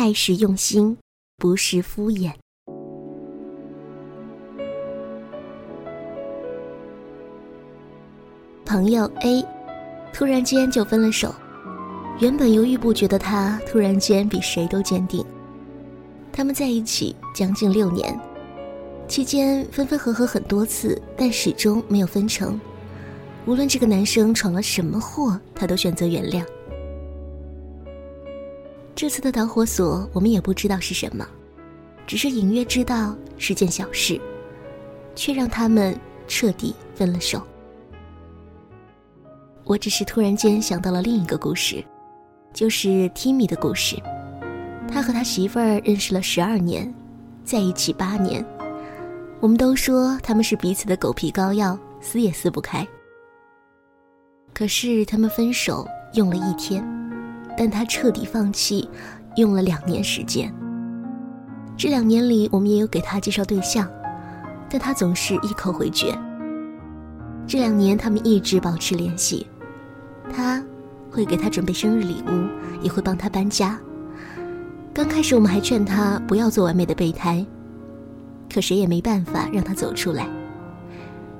爱是用心，不是敷衍。朋友 A，突然间就分了手。原本犹豫不决的他，突然间比谁都坚定。他们在一起将近六年，期间分分合合很多次，但始终没有分成。无论这个男生闯了什么祸，他都选择原谅。这次的导火索，我们也不知道是什么，只是隐约知道是件小事，却让他们彻底分了手。我只是突然间想到了另一个故事，就是 Timmy 的故事。他和他媳妇儿认识了十二年，在一起八年。我们都说他们是彼此的狗皮膏药，撕也撕不开。可是他们分手用了一天，但他彻底放弃用了两年时间。这两年里，我们也有给他介绍对象，但他总是一口回绝。这两年，他们一直保持联系，他会给他准备生日礼物，也会帮他搬家。刚开始，我们还劝他不要做完美的备胎，可谁也没办法让他走出来。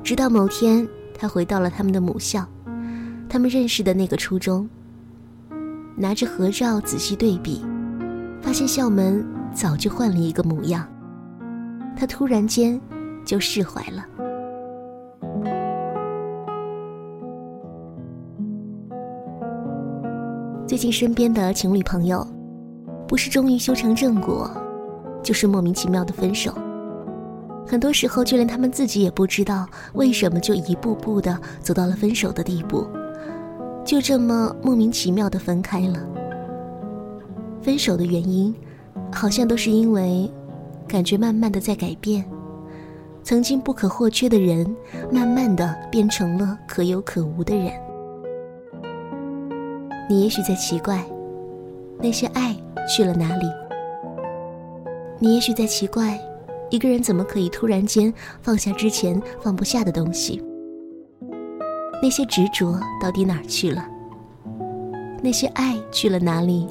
直到某天，他回到了他们的母校。他们认识的那个初中，拿着合照仔细对比，发现校门早就换了一个模样。他突然间就释怀了。最近身边的情侣朋友，不是终于修成正果，就是莫名其妙的分手。很多时候，就连他们自己也不知道为什么就一步步的走到了分手的地步。就这么莫名其妙的分开了。分手的原因，好像都是因为，感觉慢慢的在改变，曾经不可或缺的人，慢慢的变成了可有可无的人。你也许在奇怪，那些爱去了哪里？你也许在奇怪，一个人怎么可以突然间放下之前放不下的东西？那些执着到底哪儿去了？那些爱去了哪里？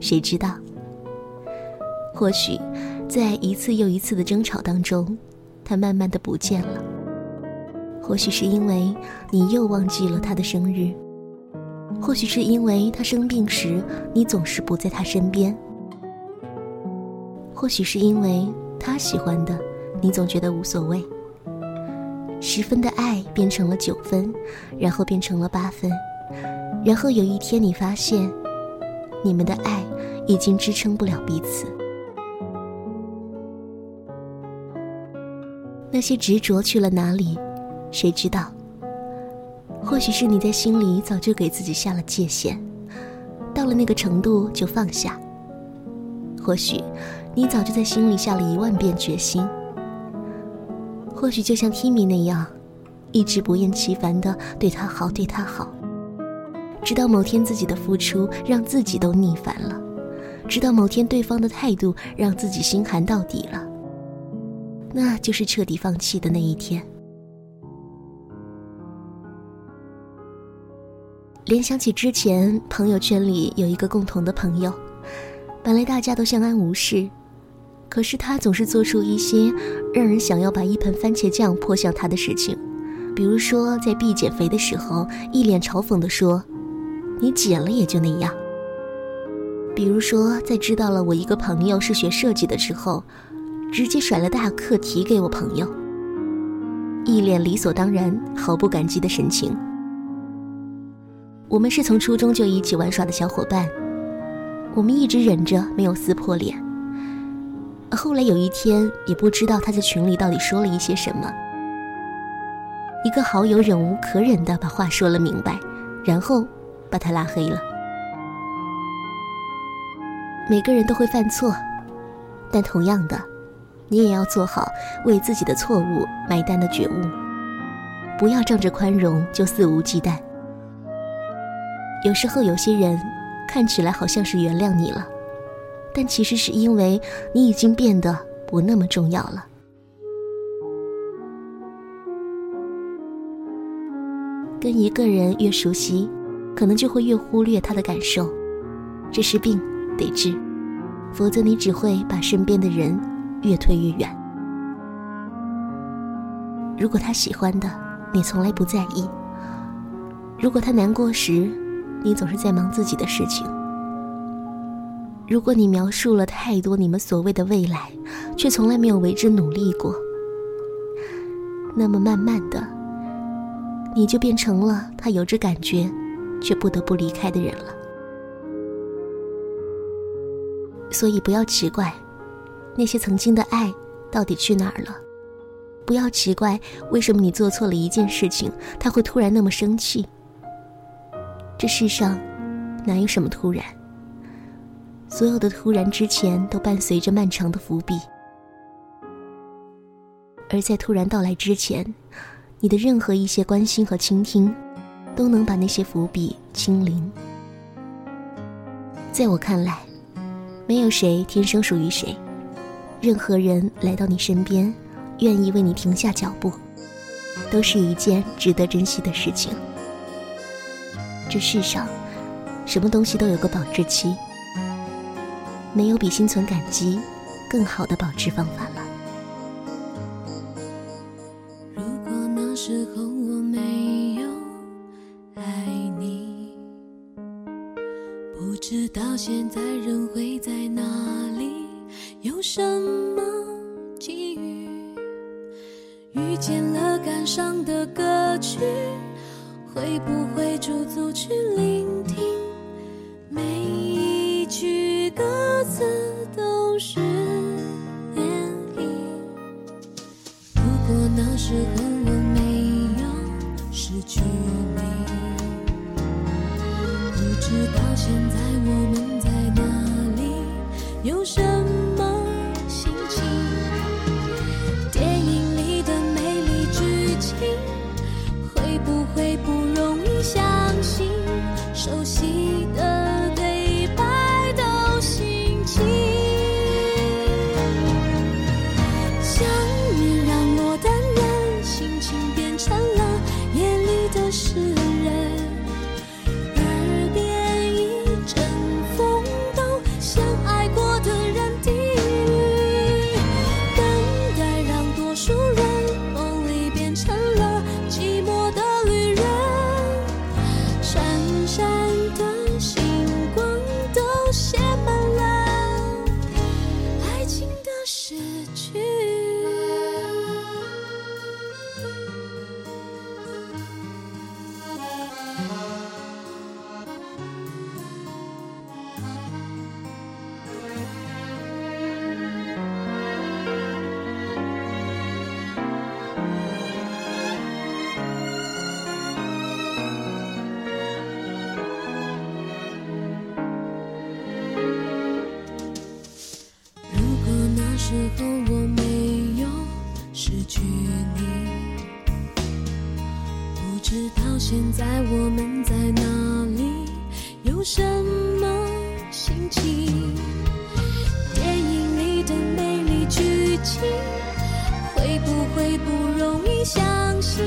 谁知道？或许，在一次又一次的争吵当中，他慢慢的不见了。或许是因为你又忘记了他的生日，或许是因为他生病时你总是不在他身边，或许是因为他喜欢的你总觉得无所谓。十分的爱变成了九分，然后变成了八分，然后有一天你发现，你们的爱已经支撑不了彼此。那些执着去了哪里？谁知道？或许是你在心里早就给自己下了界限，到了那个程度就放下。或许，你早就在心里下了一万遍决心。或许就像 Timmy 那样，一直不厌其烦的对他好，对他好，直到某天自己的付出让自己都腻烦了，直到某天对方的态度让自己心寒到底了，那就是彻底放弃的那一天。联想起之前朋友圈里有一个共同的朋友，本来大家都相安无事。可是他总是做出一些让人想要把一盆番茄酱泼向他的事情，比如说在 B 减肥的时候，一脸嘲讽地说：“你减了也就那样。”比如说在知道了我一个朋友是学设计的时候，直接甩了大课题给我朋友，一脸理所当然、毫不感激的神情。我们是从初中就一起玩耍的小伙伴，我们一直忍着没有撕破脸。后来有一天，也不知道他在群里到底说了一些什么。一个好友忍无可忍的把话说了明白，然后把他拉黑了。每个人都会犯错，但同样的，你也要做好为自己的错误买单的觉悟，不要仗着宽容就肆无忌惮。有时候有些人看起来好像是原谅你了。但其实是因为你已经变得不那么重要了。跟一个人越熟悉，可能就会越忽略他的感受，这是病，得治。否则你只会把身边的人越推越远。如果他喜欢的，你从来不在意；如果他难过时，你总是在忙自己的事情；如果你描述了太多你们所谓的未来，却从来没有为之努力过，那么慢慢的，你就变成了他有着感觉，却不得不离开的人了。所以不要奇怪，那些曾经的爱到底去哪儿了？不要奇怪为什么你做错了一件事情，他会突然那么生气。这世上哪有什么突然？所有的突然之前都伴随着漫长的伏笔，而在突然到来之前，你的任何一些关心和倾听，都能把那些伏笔清零。在我看来。没有谁天生属于谁，任何人来到你身边，愿意为你停下脚步，都是一件值得珍惜的事情。这世上，什么东西都有个保质期，没有比心存感激更好的保持方法了。如果那时候我没有爱你，不知道现在人会在哪里。有什么机遇遇见了感伤的歌曲？会不会驻足去聆山的直到现在我们在哪里？有什么心情？电影里的美丽剧情，会不会不容易相信？